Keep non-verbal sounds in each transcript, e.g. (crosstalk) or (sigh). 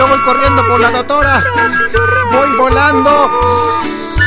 Yo, voy corriendo por la doctora. Voy volando.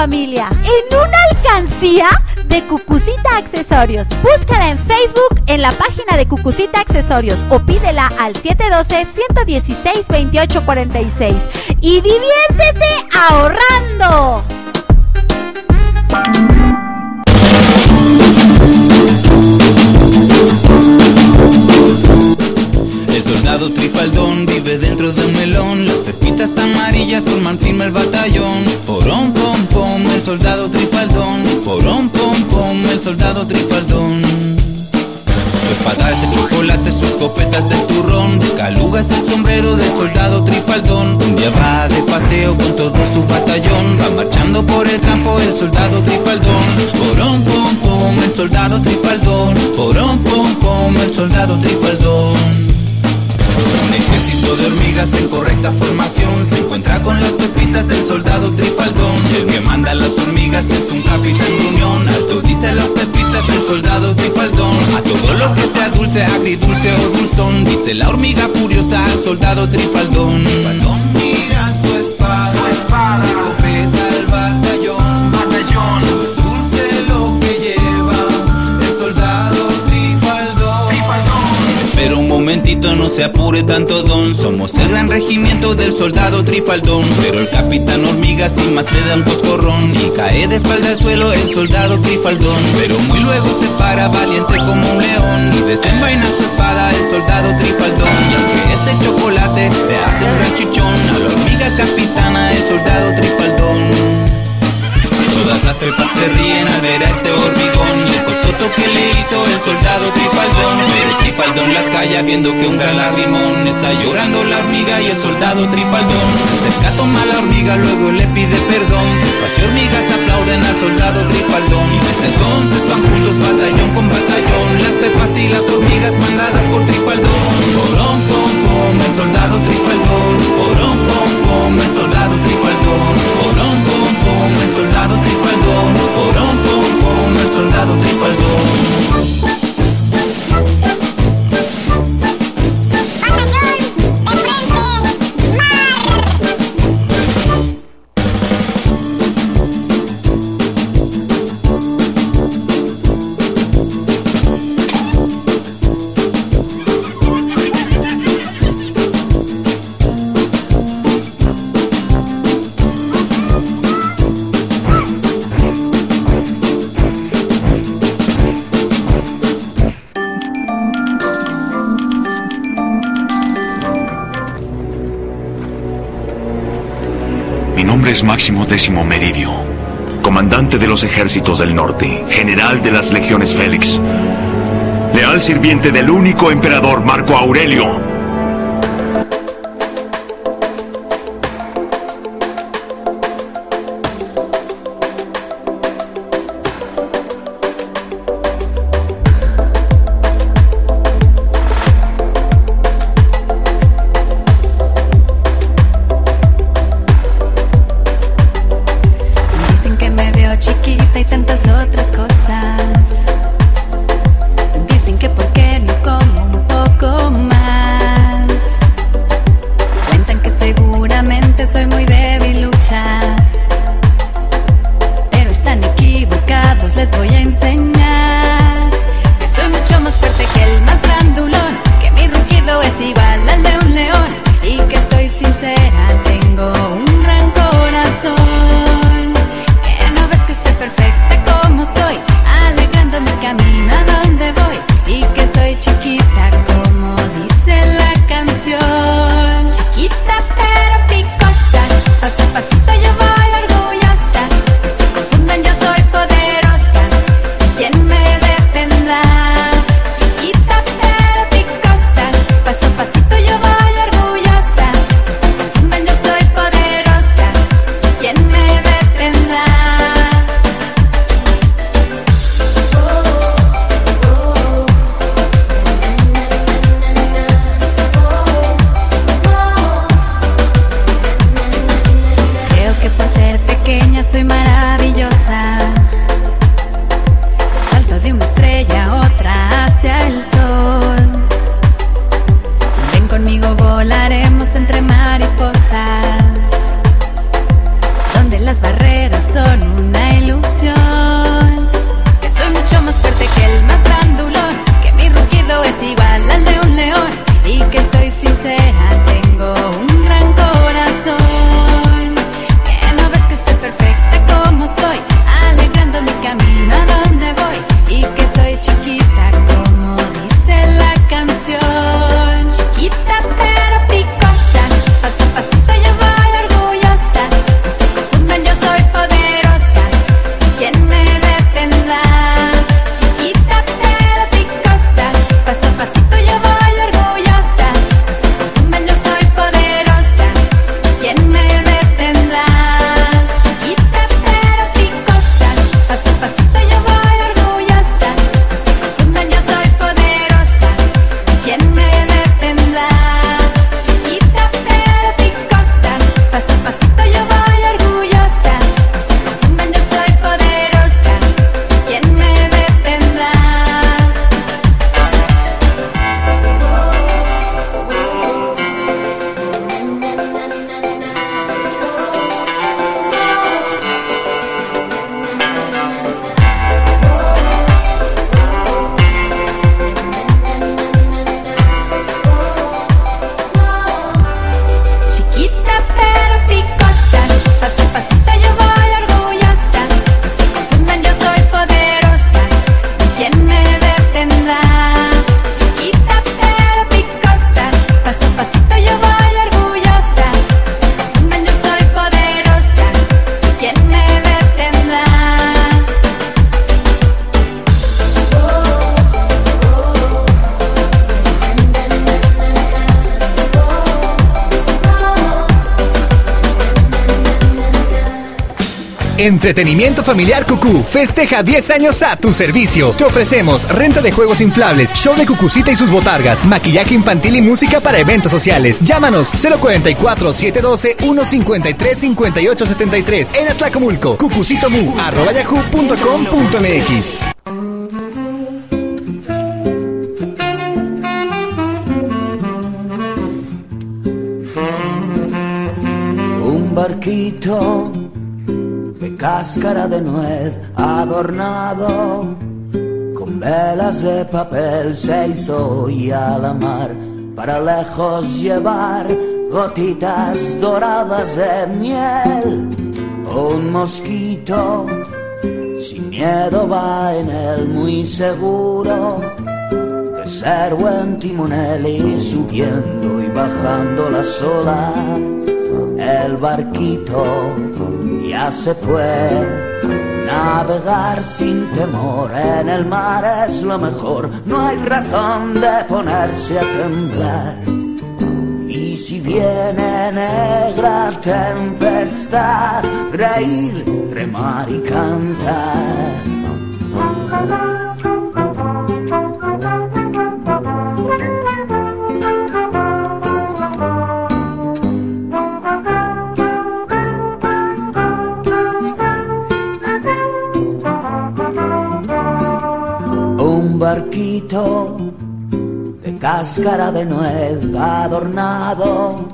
Familia en una alcancía de Cucucita Accesorios. Búscala en Facebook en la página de Cucucita Accesorios o pídela al 712-116-2846 y diviértete ahorrando. Melón. Las pepitas amarillas forman firme el batallón. Porón, pom, pom, el soldado trifaldón. Porón, pom, pom, el soldado trifaldón. Su espada es de chocolate, su escopeta es de turrón. De caluga es el sombrero del soldado trifaldón. Un día va de paseo con todo su batallón. Va marchando por el campo el soldado trifaldón. Porón, pom, pom, el soldado trifaldón. Porón, pom, pom, el soldado trifaldón. Un ejército de hormigas en correcta formación se encuentra con las pepitas del soldado trifaldón. El que manda las hormigas es un capitán de unión. Alto dice las pepitas del soldado trifaldón. A todo lo que sea dulce, agridulce o dulzón, dice la hormiga furiosa al soldado trifaldón. Trifaldón mira su espada, se apure tanto don. Somos el gran regimiento del soldado trifaldón. Pero el capitán hormiga sin más le da un coscorrón. Y cae de espalda al suelo el soldado trifaldón. Pero muy luego se para valiente como un león. Y desenvaina su espada el soldado trifaldón. Y aunque este chocolate te hace un gran a la hormiga capitana el soldado trifaldón. Las pepas se ríen al ver a este hormigón. Y el cototo que le hizo el soldado Trifaldón. Pero Trifaldón las calla viendo que un gran lagrimón Está llorando la hormiga y el soldado Trifaldón. Se acerca, la hormiga, luego le pide perdón. Las hormigas aplauden al soldado Trifaldón. Y desde entonces van juntos batallón con batallón ejércitos del norte, general de las legiones Félix, leal sirviente del único emperador Marco Aurelio, Entretenimiento Familiar Cucú festeja 10 años a tu servicio. Te ofrecemos renta de juegos inflables, show de Cucucita y sus botargas, maquillaje infantil y música para eventos sociales. Llámanos 044 712 153 5873 en Atlacomulco. Cucucitomu arroba yahoo.com.mx. Un barquito de cáscara de nuez adornado con velas de papel se hizo hoy a la mar para lejos llevar gotitas doradas de miel. Un mosquito sin miedo va en él muy seguro de ser buen timonel y subiendo y bajando las olas. El barquito ya se fue. Navegar sin temor en el mar es lo mejor. No hay razón de ponerse a temblar. Y si viene negra tempestad, reír, remar y cantar. De cáscara de nuez adornado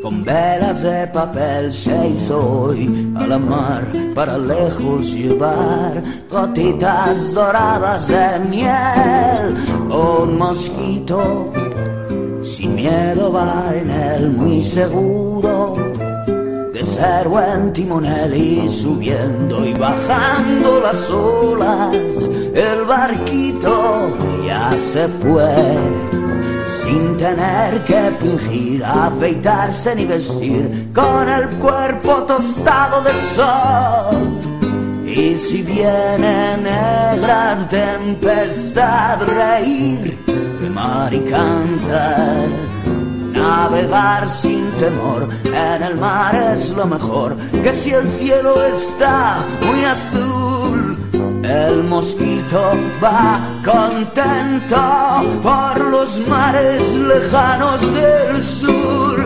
con velas de papel se hizo hoy a la mar para lejos llevar gotitas doradas de miel. Un mosquito sin miedo va en él muy seguro ser buen timonel y subiendo y bajando las olas. El barquito ya se fue sin tener que fingir, afeitarse ni vestir, con el cuerpo tostado de sol. Y si viene negra tempestad, reír, remar y cantar. Navegar sin temor en el mar es lo mejor, que si el cielo está muy azul, el mosquito va contento por los mares lejanos del sur.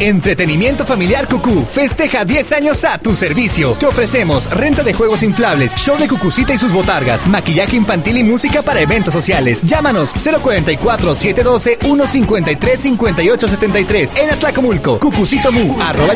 Entretenimiento Familiar Cucú festeja 10 años a tu servicio. Te ofrecemos renta de juegos inflables, show de Cucucita y sus botargas, maquillaje infantil y música para eventos sociales. Llámanos 044 712 153 5873 en Atlacomulco. Cucucitomu arroba.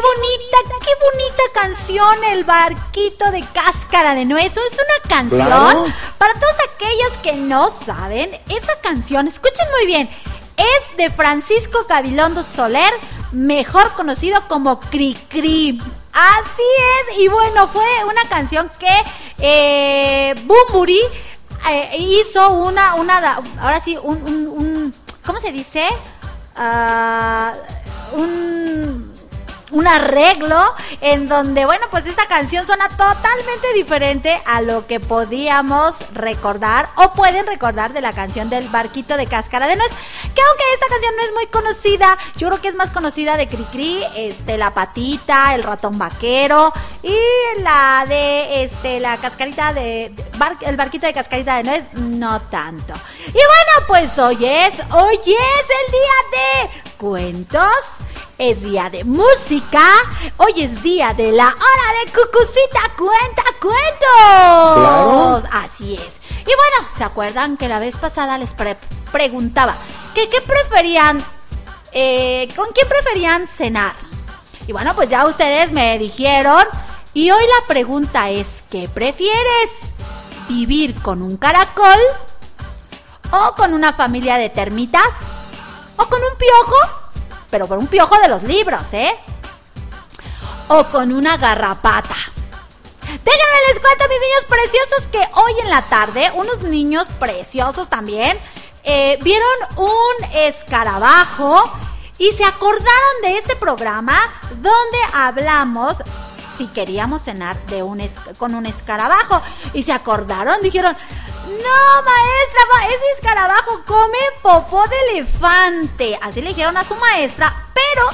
Bonita, qué bonita canción, El barquito de cáscara de nuez. Es una canción Claro. para todos aquellos que no saben. Esa canción, escuchen muy bien, es de Francisco Gabilondo Soler, mejor conocido como Cri Cri. Así es, y bueno, fue una canción que eh, Bumburi eh, hizo una, una, ahora sí, un, un- un- ¿cómo se dice? Ah, un, un arreglo en donde, bueno, pues esta canción suena totalmente diferente a lo que podíamos recordar o pueden recordar de la canción del barquito de cáscara de nuez, que aunque esta canción no es muy conocida, yo creo que es más conocida de Cricri, este, la patita, el ratón vaquero y la de, este, la cascarita de, bar- el barquito de cascarita de nuez, no tanto. Y bueno, pues hoy es, hoy es el día de cuentos, es día de música, hoy es día de la hora de Cucucita Cuenta Cuentos. Así es. Y bueno, ¿se acuerdan que la vez pasada les pre- preguntaba que qué preferían, eh, con quién preferían cenar? Y bueno, pues ya ustedes me dijeron. Y hoy la pregunta es, ¿qué prefieres? ¿Vivir con un caracol? ¿O con una familia de termitas? ¿O con un piojo? Pero con un piojo de los libros, ¿eh? o con una garrapata. Déjenme les cuento, mis niños preciosos, que hoy en la tarde, unos niños preciosos también, eh, vieron un escarabajo y se acordaron de este programa donde hablamos si queríamos cenar de un con un escarabajo. Y se acordaron, dijeron, no, maestra, ese escarabajo come popó de elefante. Así le dijeron a su maestra, pero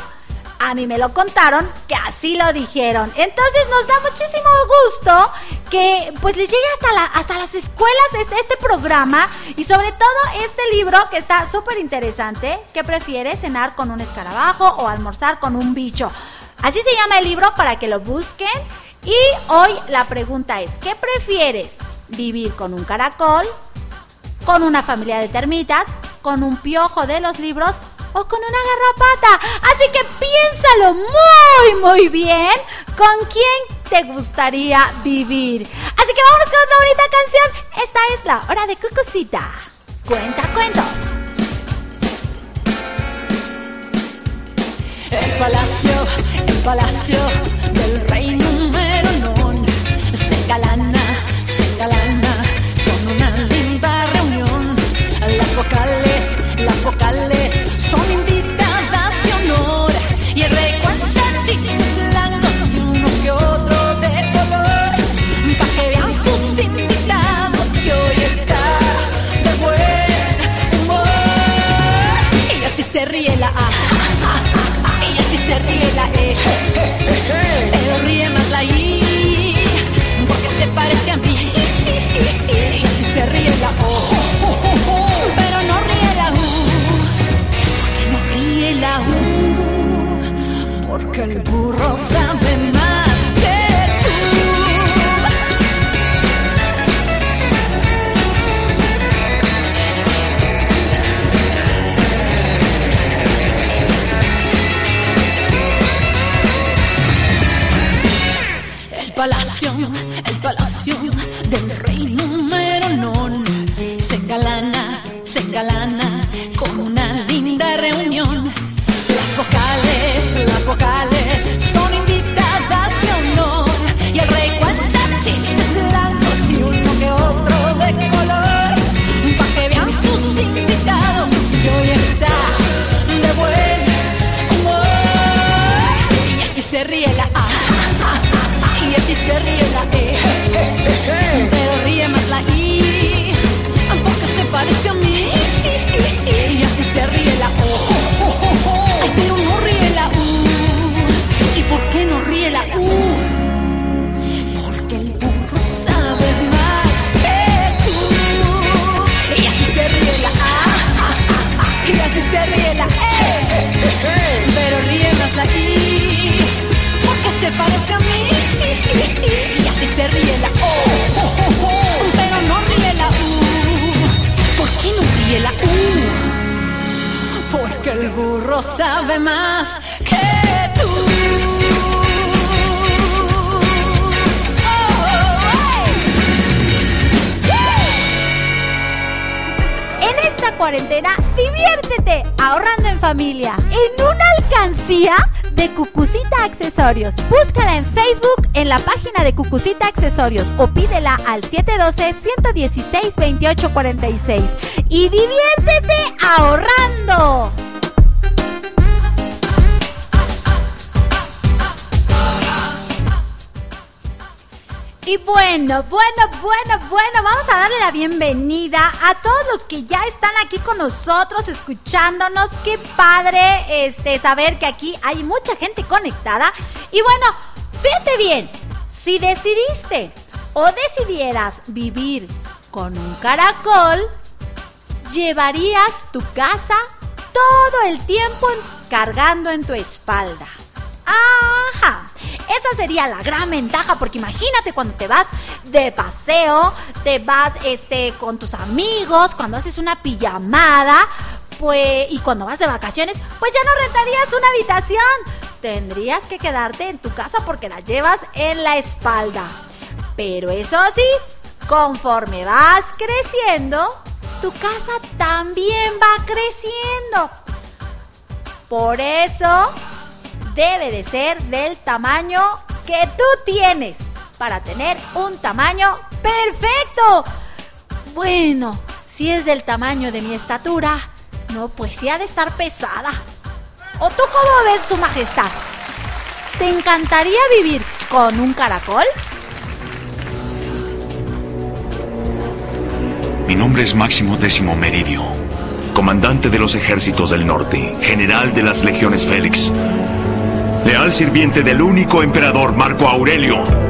a mí me lo contaron que así lo dijeron. Entonces nos da muchísimo gusto que pues les llegue hasta, hasta las escuelas este, este programa y sobre todo este libro que está súper interesante, que prefiere cenar con un escarabajo o almorzar con un bicho. Así se llama el libro para que lo busquen. Y hoy la pregunta es, ¿qué prefieres? ¿Vivir con un caracol? ¿Con una familia de termitas? ¿Con un piojo de los libros? ¿O con una garrapata? Así que piénsalo muy, muy bien con quién te gustaría vivir. Así que vámonos con otra bonita canción. Esta es la hora de Cucucita. Cuenta cuentos. El palacio, el palacio del rey número non se engalana, y así se ríe la A burro sabe más que tú. Esta cuarentena, diviértete ahorrando en familia en una alcancía de Cucucita Accesorios. Búscala en Facebook en la página de Cucucita Accesorios o pídela al 712-116-2846 y diviértete ahorrando. Y bueno, bueno, bueno, bueno, vamos a darle la bienvenida a todos los que ya están aquí con nosotros, escuchándonos. Qué padre este, saber que aquí hay mucha gente conectada. Y bueno, fíjate bien, si decidiste o decidieras vivir con un caracol, llevarías tu casa todo el tiempo cargando en tu espalda. Ajá. Esa sería la gran ventaja porque imagínate cuando te vas de paseo, te vas este con tus amigos, cuando haces una pijamada, pues y cuando vas de vacaciones, pues ya no rentarías una habitación. Tendrías que quedarte en tu casa porque la llevas en la espalda. Pero eso sí, conforme vas creciendo, tu casa también va creciendo. Por eso debe de ser del tamaño que tú tienes para tener un tamaño perfecto. Bueno, si es del tamaño de mi estatura, no, pues sí ha de estar pesada. ¿O tú cómo ves, Su Majestad? ¿Te encantaría vivir con un caracol? Mi nombre es Máximo Décimo Meridio, comandante de los ejércitos del norte, general de las legiones Félix, leal sirviente del único emperador Marco Aurelio.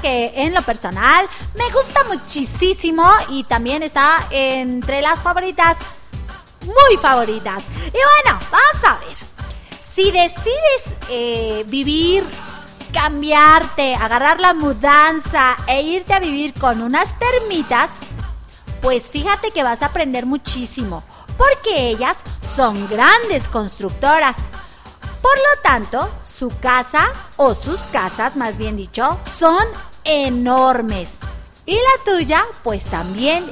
Que en lo personal me gusta muchísimo y también está entre las favoritas, muy favoritas. Y bueno, vamos a ver. Si decides eh, vivir, cambiarte, agarrar la mudanza e irte a vivir con unas termitas, pues fíjate que vas a aprender muchísimo, porque ellas son grandes constructoras. Por lo tanto, su casa, o sus casas más bien dicho, son enormes. Y la tuya, pues también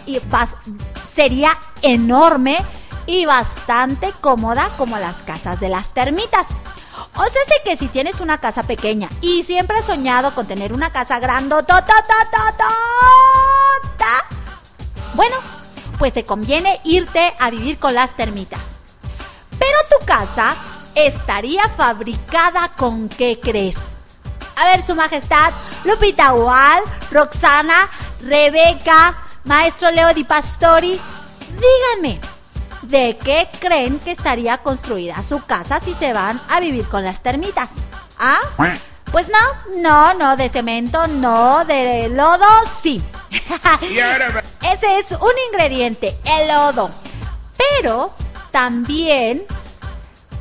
sería enorme y bastante cómoda como las casas de las termitas. O sea, sé que si tienes una casa pequeña y siempre has soñado con tener una casa grandototototota, bueno, pues te conviene irte a vivir con las termitas. Pero tu casa estaría fabricada con qué crees? A ver, Su Majestad, Lupita Wall, Roxana, Rebeca, Maestro Leo Di Pastori, díganme, ¿de qué creen que estaría construida su casa si se van a vivir con las termitas? ¿Ah? Pues no, no, no, de cemento, no, de lodo, sí. (laughs) Ese es un ingrediente, el lodo. Pero también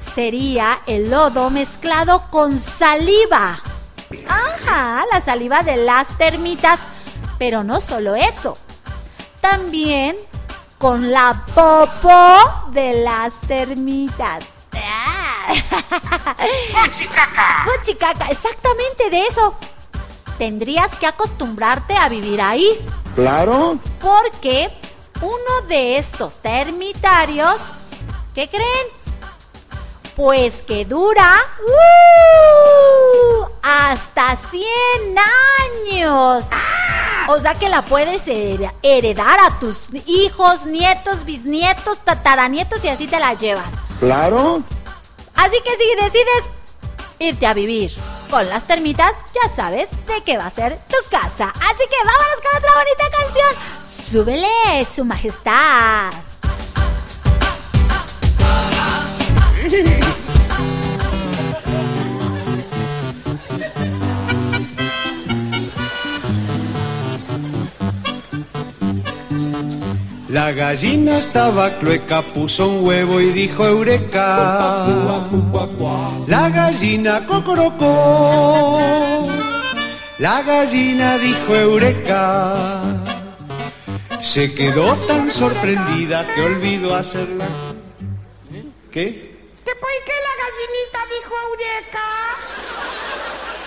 sería el lodo mezclado con saliva. Ajá, la saliva de las termitas. Pero no solo eso. También con la popó de las termitas. (laughs) ¡Fuchicaca! ¡Fuchicaca! Exactamente de eso. Tendrías que acostumbrarte a vivir ahí. Claro. Porque uno de estos termitarios, ¿qué creen? Pues que dura ¡uh! hasta 100 años. O sea que la puedes her- heredar a tus hijos, nietos, bisnietos, tataranietos y así te la llevas. Claro. Así que si decides irte a vivir con las termitas, ya sabes de qué va a ser tu casa. Así que vámonos con otra bonita canción. Súbele, su majestad. La gallina estaba clueca, puso un huevo y dijo eureka. La gallina cocorocó. La gallina dijo eureka. Se quedó tan sorprendida que olvidó hacerla. ¿Qué? ¿Que por qué la gallinita dijo Eureka?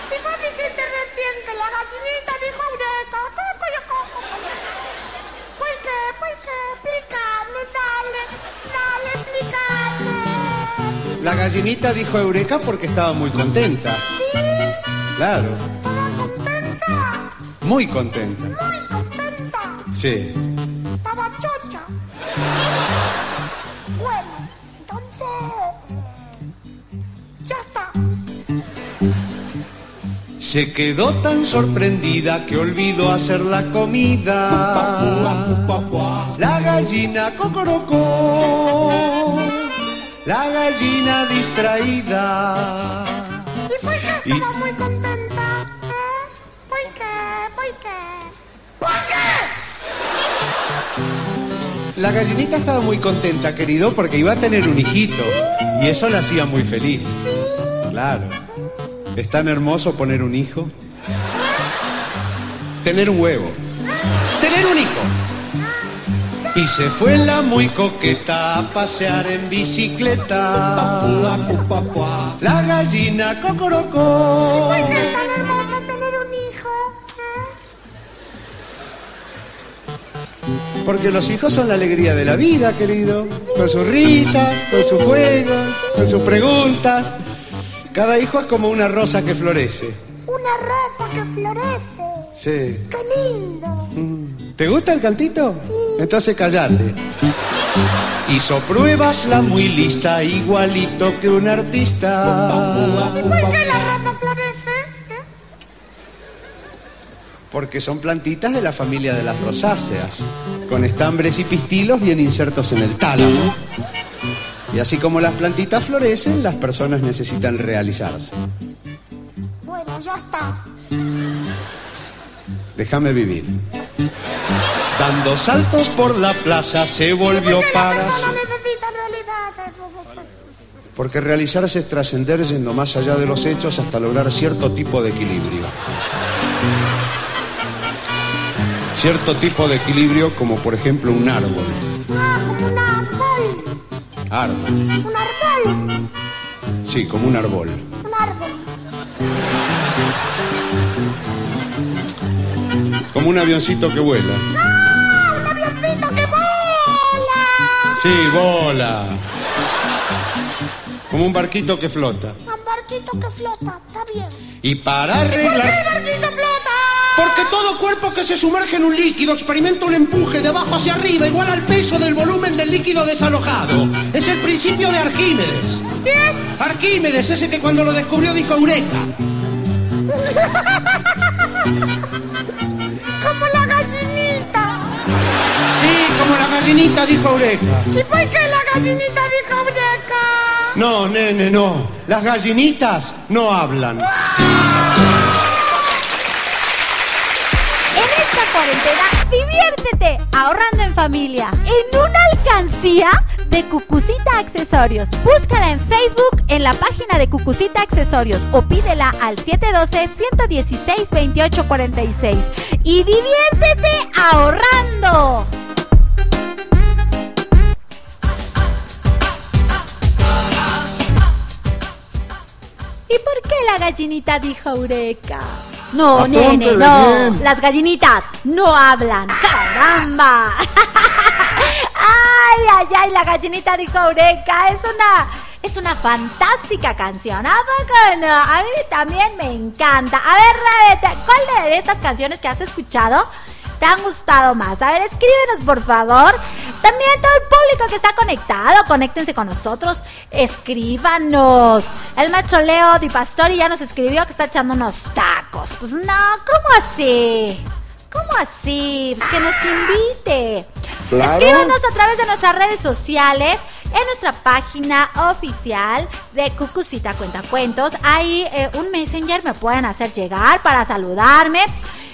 Si vos dijiste recién que la gallinita dijo Eureka, ¿cómo coño, cómo, cómo? ¿Por qué? ¿Por qué? Explícame, dale, dale, explícame. La gallinita dijo eureka porque estaba muy contenta. ¿Sí? Claro, ¿Estaba contenta? muy contenta. Muy contenta. Sí. Estaba chocha. Se quedó tan sorprendida que olvidó hacer la comida. La gallina cocorocó. La gallina distraída. ¿Y por qué Y- estaba muy contenta? ¿Eh? ¿Por qué? ¿Por qué? ¿Por qué? La gallinita estaba muy contenta, querido, porque iba a tener un hijito. Y eso la hacía muy feliz. Claro. Es tan hermoso poner un hijo. Tener un huevo. Tener un hijo. Y se fue la muy coqueta a pasear en bicicleta. La gallina cocorocó. ¿Por qué es tan hermoso tener un hijo? Porque los hijos son la alegría de la vida, querido. Con sus risas, con sus juegos, con sus preguntas. Cada hijo es como una rosa que florece. Una rosa que florece. Sí. ¡Qué lindo! ¿Te gusta el cantito? Sí. Entonces callate. Hizo pruebas la muy lista, igualito que un artista. ¿Y por qué la rosa florece? ¿Eh? Porque son plantitas de la familia de las rosáceas, con estambres y pistilos bien insertos en el tálamo. Y así como las plantitas florecen, las personas necesitan realizarse. Bueno, ya está. Déjame vivir. Dando saltos por la plaza se volvió ¿Por qué la para su... Porque realizarse es trascender yendo más allá de los hechos hasta lograr cierto tipo de equilibrio. Cierto tipo de equilibrio como por ejemplo un árbol. Árbol. Un árbol. Sí, como un árbol. Un árbol. Como un avioncito que vuela. ¡Ah! ¡Un avioncito que vola! Sí, bola. Como un barquito que flota. Un barquito que flota, está bien. Y para ¿Por qué el arreglar... Porque todo cuerpo que se sumerge en un líquido experimenta un empuje de abajo hacia arriba igual al peso del volumen del líquido desalojado. Es el principio de Arquímedes. Arquímedes, ese que cuando lo descubrió dijo Eureka. (laughs) Como la gallinita. Sí, como la gallinita dijo Eureka. ¿Y por qué la gallinita dijo breca? No, nene, no. Las gallinitas no hablan. Familia en una alcancía de Cucucita Accesorios. Búscala en Facebook en la página de Cucucita Accesorios o pídela al 712-116-2846 y diviértete ahorrando. ¿Y por qué la gallinita dijo Eureka? No, nene, no. Las gallinitas no hablan. ¡Caramba! (laughs) ¡Ay, ay, ay! La gallinita dijo Eureka. Es una. Es una fantástica canción. ¿A poco no? A mí también me encanta. A ver, Rabete, ¿cuál de estas canciones que has escuchado te han gustado más? A ver, escríbenos por favor. También todo el público que está conectado, conéctense con nosotros, escríbanos. El maestro Leo Di Pastori ya nos escribió que está echando unos tacos. Pues no, ¿cómo así? ¿Cómo así? Pues que nos invite. Escríbanos a través de nuestras redes sociales, en nuestra página oficial de Cucucita Cuentacuentos. Ahí eh, un messenger me pueden hacer llegar para saludarme.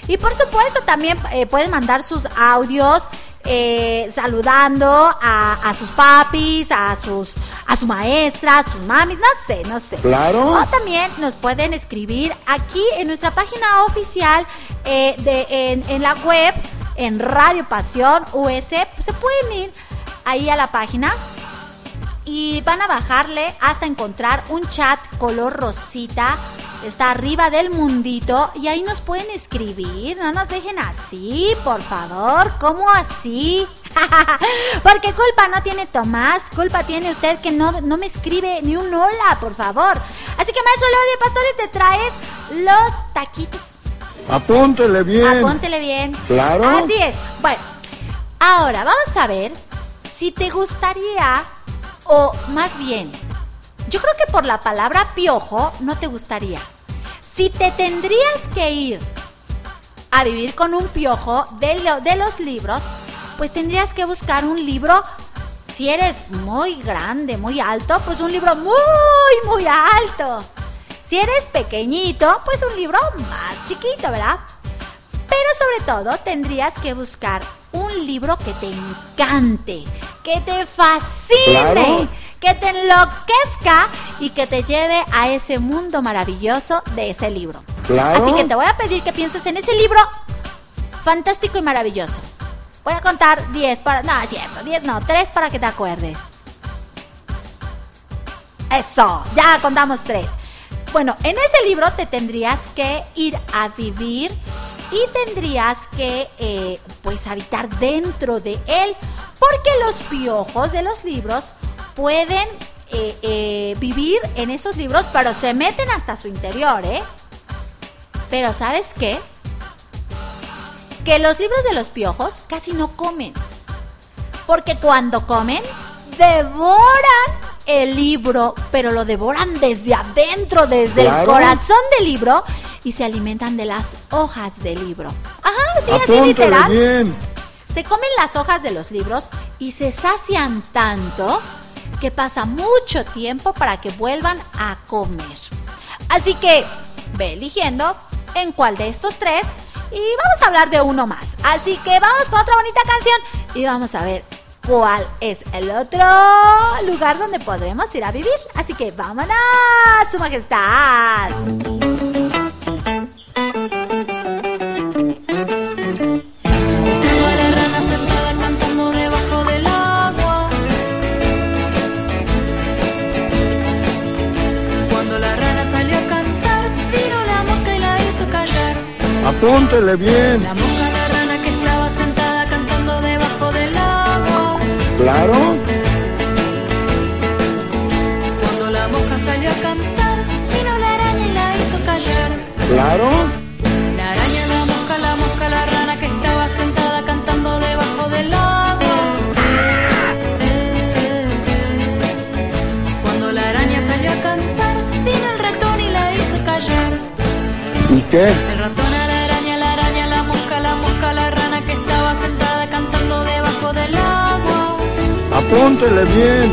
Y por supuesto también eh, pueden mandar sus audios eh, saludando a, a sus papis, a sus a su maestra, a sus mamis, no sé, no sé. Claro. O también nos pueden escribir aquí en nuestra página oficial eh, de, en, en la web, en Radio Pasión US. Se pueden ir ahí a la página y van a bajarle hasta encontrar un chat color rosita. Está arriba del mundito y ahí nos pueden escribir. No nos dejen así, por favor. ¿Cómo así? (laughs) Porque culpa no tiene Tomás. Culpa tiene usted que no, no me escribe ni un hola, por favor. Así que, maestro Leo de Pastores, te traes los taquitos. Apúntele bien. Apóntele bien. Claro. Así es. Bueno, ahora vamos a ver si te gustaría, o más bien, yo creo que por la palabra piojo no te gustaría. Si te tendrías que ir a vivir con un piojo de, lo- de los libros, pues tendrías que buscar un libro. Si eres muy grande, muy alto, pues un libro muy, muy alto. Si eres pequeñito, pues un libro más chiquito, ¿verdad? Pero sobre todo tendrías que buscar un libro que te encante, que te fascine, Claro. que te enloquezca y que te lleve a ese mundo maravilloso de ese libro. Claro. Así que te voy a pedir que pienses en ese libro fantástico y maravilloso. Voy a contar 10 para... No, es cierto, 10 no, 3 para que te acuerdes. Eso, ya contamos 3. Bueno, en ese libro te tendrías que ir a vivir y tendrías que, eh, pues, habitar dentro de él, porque los piojos de los libros pueden eh, eh, vivir en esos libros, pero se meten hasta su interior, ¿eh? Pero ¿sabes qué? Que los libros de los piojos casi no comen. Porque cuando comen, devoran el libro, pero lo devoran desde adentro, desde el corazón del libro, y se alimentan de las hojas del libro. Ajá, sí, así literal. bien. Se comen las hojas de los libros y se sacian tanto que pasa mucho tiempo para que vuelvan a comer. Así que ve eligiendo en cuál de estos tres y vamos a hablar de uno más. Así que vamos con otra bonita canción y vamos a ver cuál es el otro lugar donde podremos ir a vivir. Así que vámonos, Su Majestad. Estaba la rana sentada Claro. Cuando la mosca salió a cantar, vino la araña y la hizo callar. Claro. La araña, la mosca, la mosca, la rana que estaba sentada cantando debajo del agua. Cuando la araña salió a cantar, vino el ratón y la hizo callar. ¿Y qué? El ratón Apúntele bien.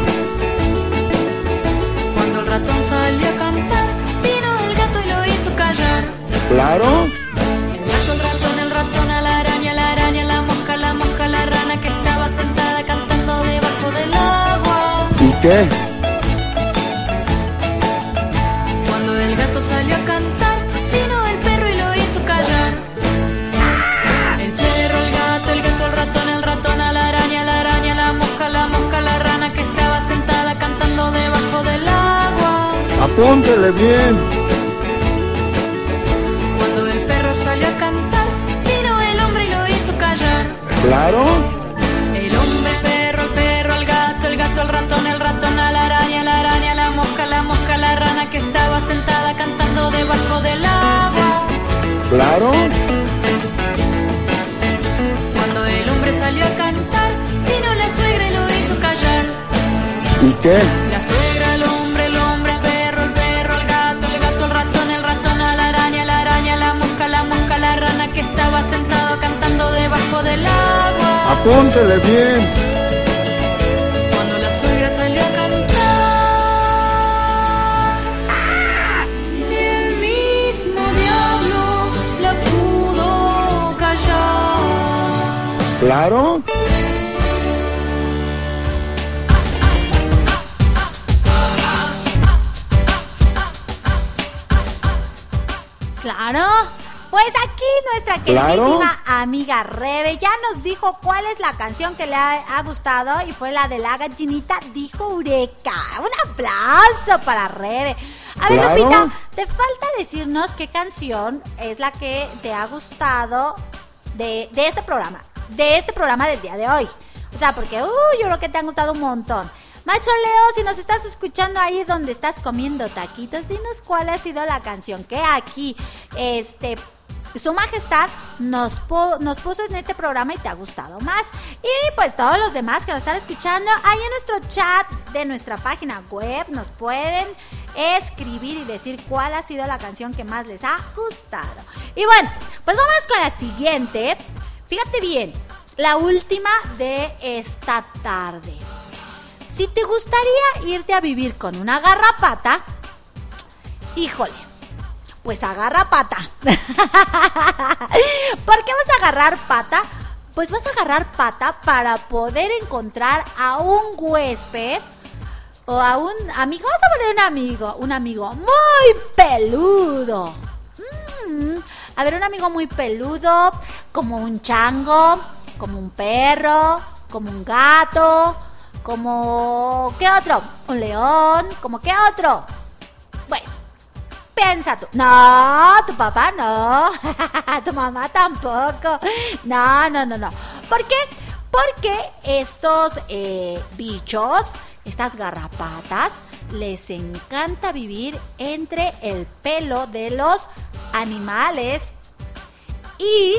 Cuando el ratón salió a cantar, vino el gato y lo hizo callar. Claro. El gato, el ratón, el ratón, a la araña, la araña, la mosca, la mosca, la rana que estaba sentada cantando debajo del agua. ¿Y qué? Apúntele bien. Cuando el perro salió a cantar, vino el hombre y lo hizo callar. Claro. El hombre, el perro, el perro, el gato, el gato, el ratón, el ratón, a la araña, la araña, la mosca, la mosca, la rana que estaba sentada cantando debajo del agua. Claro. Cuando el hombre salió a cantar, vino la suegra y lo hizo callar. ¿Y qué? Apúntele bien. Cuando la suegra salió a cantar, ni el mismo diablo la pudo callar. Claro. Claro. Pues aquí nuestra Claro. Amiga Rebe ya nos dijo cuál es la canción que le ha, ha gustado y fue la de la gallinita dijo Eureka. Un aplauso para Rebe. A ver, Claro. Lupita, te falta decirnos qué canción es la que te ha gustado de, de este programa, de este programa del día de hoy. O sea, porque, uy, yo creo que te han gustado un montón. Macho Leo, si nos estás escuchando ahí donde estás comiendo taquitos, dinos cuál ha sido la canción que aquí, este, su majestad nos, puso en este programa y te ha gustado más. Y pues todos los demás que nos están escuchando, ahí en nuestro chat de nuestra página web nos pueden escribir y decir cuál ha sido la canción que más les ha gustado. Y bueno, pues vámonos con la siguiente. Fíjate bien, la última de esta tarde. Si te gustaría irte a vivir con una garrapata, híjole, pues agarra pata. (laughs) ¿Por qué vas a agarrar pata? Pues vas a agarrar pata para poder encontrar a un huésped o a un amigo. Vamos a poner un amigo, un amigo muy peludo. Mm, a ver, un amigo muy peludo, como un chango, como un perro, como un gato, como... ¿Qué otro? Un león, como qué otro. Bueno, piensa tú. No, tu papá no. (laughs) tu mamá tampoco. No, no, no, no. ¿Por qué? Porque estos eh, bichos, estas garrapatas, les encanta vivir entre el pelo de los animales y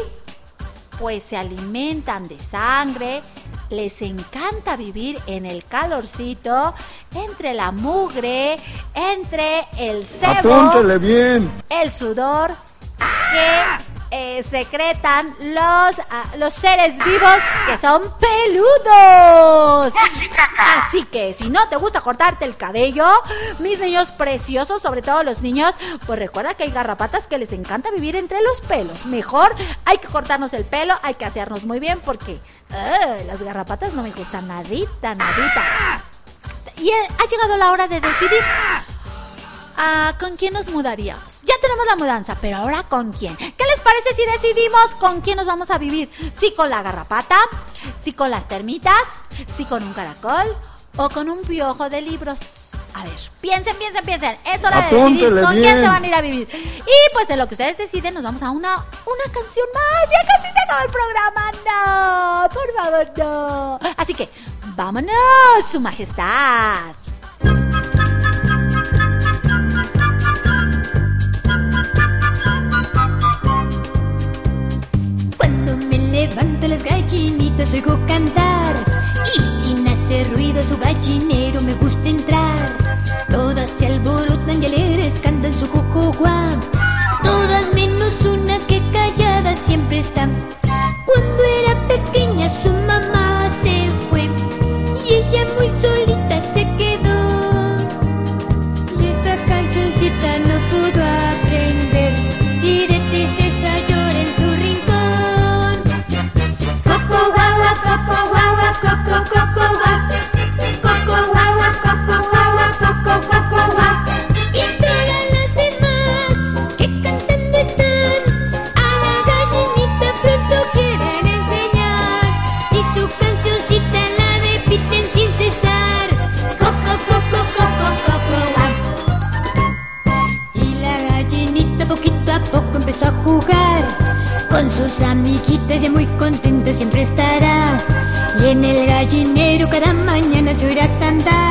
pues se alimentan de sangre, les encanta vivir en el calorcito, entre la mugre, entre el sebo, bien. el sudor que eh, secretan los, ah, los seres vivos que son peludos. Así que si no te gusta cortarte el cabello, mis niños preciosos, sobre todo los niños, pues recuerda que hay garrapatas que les encanta vivir entre los pelos. Mejor hay que cortarnos el pelo, hay que asearnos muy bien porque ah, las garrapatas no me gustan nadita, nadita. Y eh, ha llegado la hora de decidir. Ah, ¿Con quién nos mudaríamos? Ya tenemos la mudanza, pero ahora ¿con quién? ¿Qué les parece si decidimos con quién nos vamos a vivir? ¿Si con la garrapata? ¿Si con las termitas? ¿Si con un caracol? ¿O con un piojo de libros? A ver, piensen, piensen, piensen. Es hora de decidir con quién se van a ir a vivir. Y pues en lo que ustedes deciden, nos vamos a una, una canción más. Ya casi se acabó el programa. No, por favor, no. Así que ¡Vámonos, Su Majestad! Levanto las gallinitas oigo cantar. Y sin hacer ruido su gallinero me gusta entrar. Todas se alborotan y alegres cantan su cocoguá Todas menos una que callada siempre está. Cuando sus amiguitas y muy contenta siempre estará. Y en el gallinero cada mañana se oirá cantar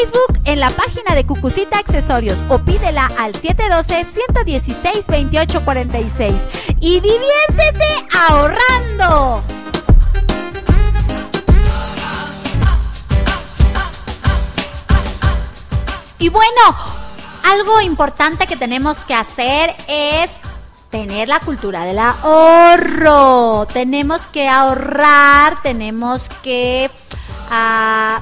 Facebook en la página de Cucucita Accesorios o pídela al 712-116-2846 y diviértete ahorrando. Y bueno, algo importante que tenemos que hacer es tener la cultura del ahorro. Tenemos que ahorrar, tenemos que ah,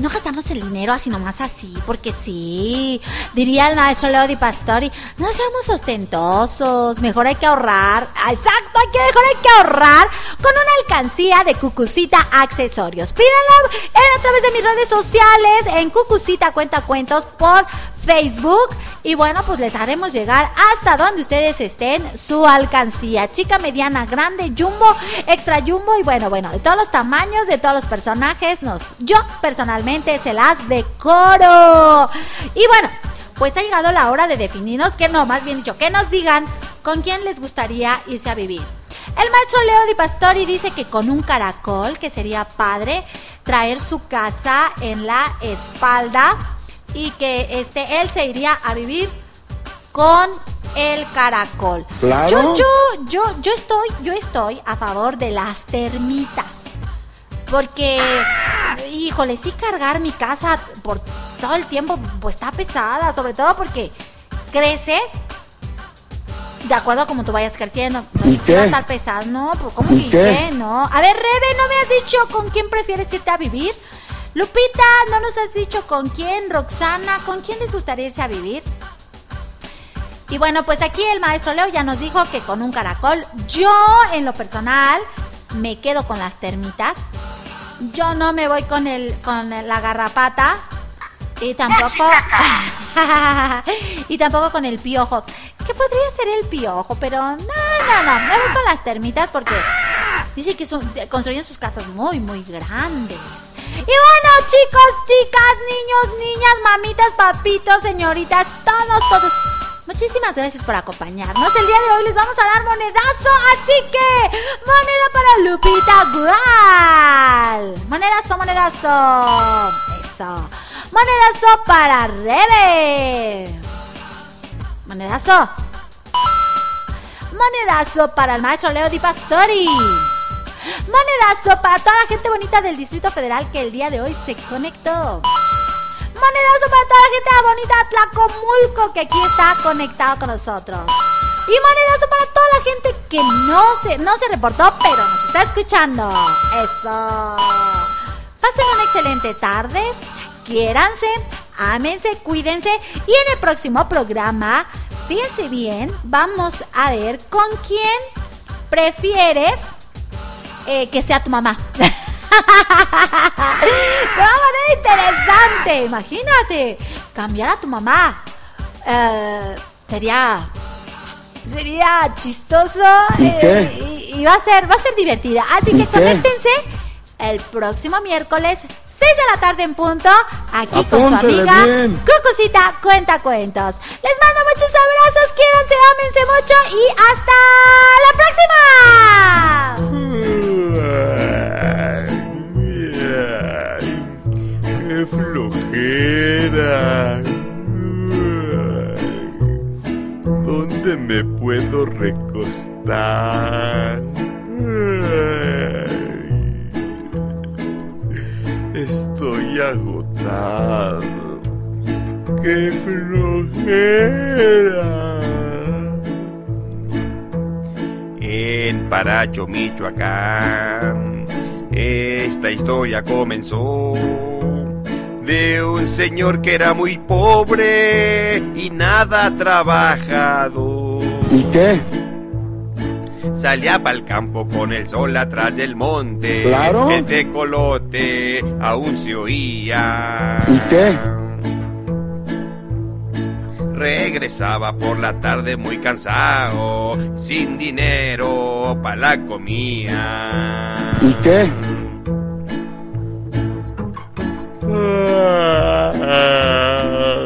no gastarnos el dinero así nomás así, porque sí, diría el maestro Leo Di Pastori, no seamos ostentosos, mejor hay que ahorrar. Ah, Exacto, hay que, mejor hay que ahorrar con una alcancía de Cucucita Accesorios. Pídanla eh, a través de mis redes sociales, en Cucucita Cuenta Cuentos por Facebook. Y bueno, pues les haremos llegar hasta donde ustedes estén su alcancía. Chica, mediana, grande, jumbo, extra jumbo y bueno, bueno, de todos los tamaños, de todos los personajes, nos, yo personalmente se las decoro. Y bueno, pues ha llegado la hora de definirnos, que no, más bien dicho, que nos digan con quién les gustaría irse a vivir. El maestro Leo Di Pastori dice que con un caracol, que sería padre, traer su casa en la espalda y que este, él se iría a vivir con el caracol. Claro. Yo, yo, yo, yo estoy, yo estoy a favor de las termitas. Porque, híjole, sí cargar mi casa por todo el tiempo, pues está pesada, sobre todo porque crece de acuerdo a como tú vayas creciendo. No ¿Y si va a qué? estar pesado, ¿no? Pues, ¿Cómo ¿Y que qué? qué? No. A ver, Rebe, ¿no me has dicho con quién prefieres irte a vivir? Lupita, ¿no nos has dicho con quién? Roxana, ¿con quién les gustaría irse a vivir? Y bueno, pues aquí el maestro Leo ya nos dijo que con un caracol. Yo, en lo personal, me quedo con las termitas. Yo no me voy con el con la garrapata. Y tampoco. (laughs) y tampoco con el piojo. Que podría ser el piojo, pero no, no, no. Me voy con las termitas porque dice que son, construyen sus casas muy, muy grandes. Y bueno, chicos, chicas, niños, niñas, mamitas, papitos, señoritas, todos, todos. Muchísimas gracias por acompañarnos. El día de hoy les vamos a dar monedazo, así que moneda para Lupita Gual. Monedazo, monedazo. Eso. Monedazo para Rebe. Monedazo. Monedazo para el maestro Leo Di Pastori. Monedazo para toda la gente bonita del Distrito Federal que el día de hoy se conectó. Monedazo para toda la gente bonita de Tlacomulco que aquí está conectado con nosotros. Y monedazo para toda la gente que no se, no se reportó, pero nos está escuchando. Eso. Pasen una excelente tarde. Quiéranse, ámense, cuídense. Y en el próximo programa, fíjense bien, vamos a ver con quién prefieres eh, que sea tu mamá. (laughs) (laughs) Se va a poner interesante. Imagínate, cambiar a tu mamá. Eh, sería. Sería chistoso. ¿Y eh, y, y va a ser, va a ser divertida. Así ¿Y que conéctense el próximo miércoles, 6 de la tarde en punto, aquí con su amiga bien. Cucucita Cuenta Cuentos. Les mando muchos abrazos, quiéranse, ámense mucho y hasta la próxima. Me puedo recostar? Estoy agotado. ¡Qué flojera! En Paracho, Michoacán, esta historia comenzó de un señor que era muy pobre y nada trabajado. ¿Y qué? Salía para el campo con el sol atrás del monte. Claro. El tecolote aún se oía. ¿Y qué? Regresaba por la tarde muy cansado, sin dinero para la comida. ¿Y qué?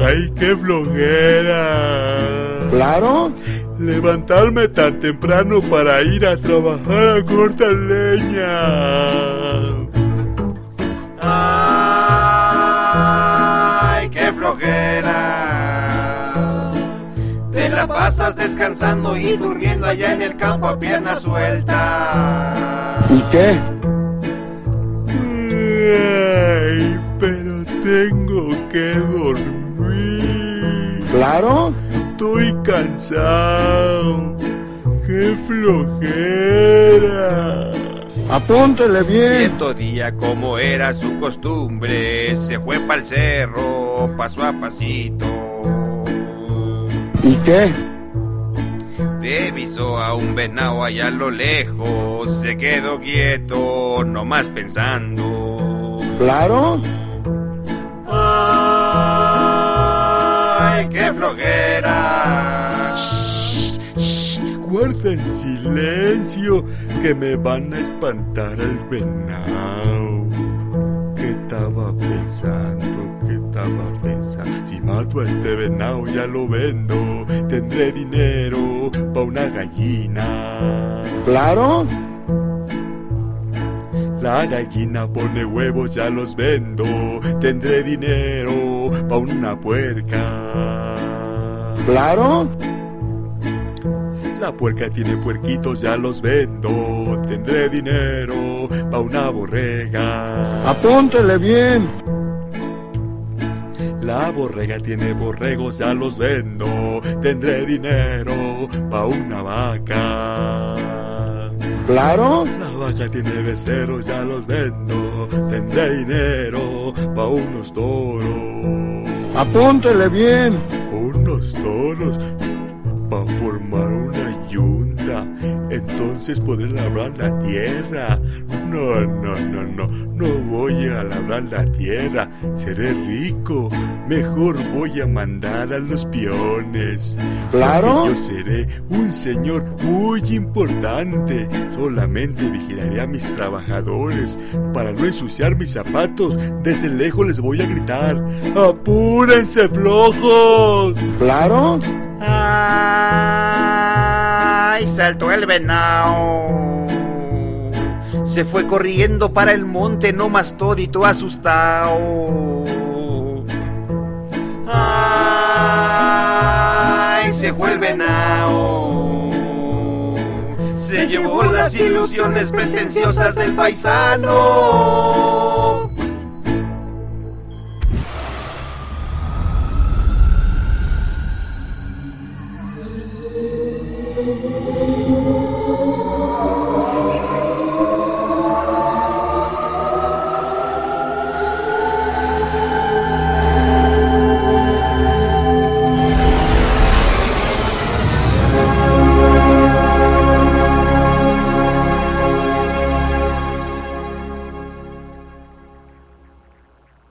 ¡Ay, qué flojera! ¿Claro? Levantarme tan temprano para ir a trabajar a cortar leña. ¡Ay, qué flojera! Te la pasas descansando y durmiendo allá en el campo a pierna suelta. ¿Y qué? Ay, pero tengo que dormir. ¿Claro? Cansado. ¡Qué flojera! Apúntele bien. Cierto día, como era su costumbre, se fue pa'l cerro, paso a pasito. ¿Y qué? Divisó a un venado allá a lo lejos, se quedó quieto, nomás pensando. ¿Claro? ¡Ay, qué flojera! Guarden silencio, que me van a espantar al venado. ¿Qué estaba pensando? ¿Qué estaba pensando? Si mato a este venado ya lo vendo, tendré dinero pa' una gallina. ¿Claro? La gallina pone huevos, ya los vendo, tendré dinero pa' una puerca. ¿Claro? La puerca tiene puerquitos, ya los vendo. Tendré dinero pa' una borrega. Apúntele bien. La borrega tiene borregos, ya los vendo. Tendré dinero pa' una vaca. ¿Claro? La vaca tiene becerros, ya los vendo. Tendré dinero pa' unos toros. Apúntele bien. Unos toros para formar una yunta. Entonces podré labrar la tierra. No, no, no, no. No voy a labrar la tierra. seré rico. Mejor voy a mandar a los peones. Claro. Porque yo seré un señor muy importante. Solamente vigilaré a mis trabajadores. Para no ensuciar mis zapatos, desde lejos les voy a gritar. ¡Apúrense, flojos! Claro. ¡Ay! Saltó el venao. Se fue corriendo para el monte, no más todito asustado. ¡Ay! Se fue el venao. Se llevó las ilusiones pretenciosas del paisano.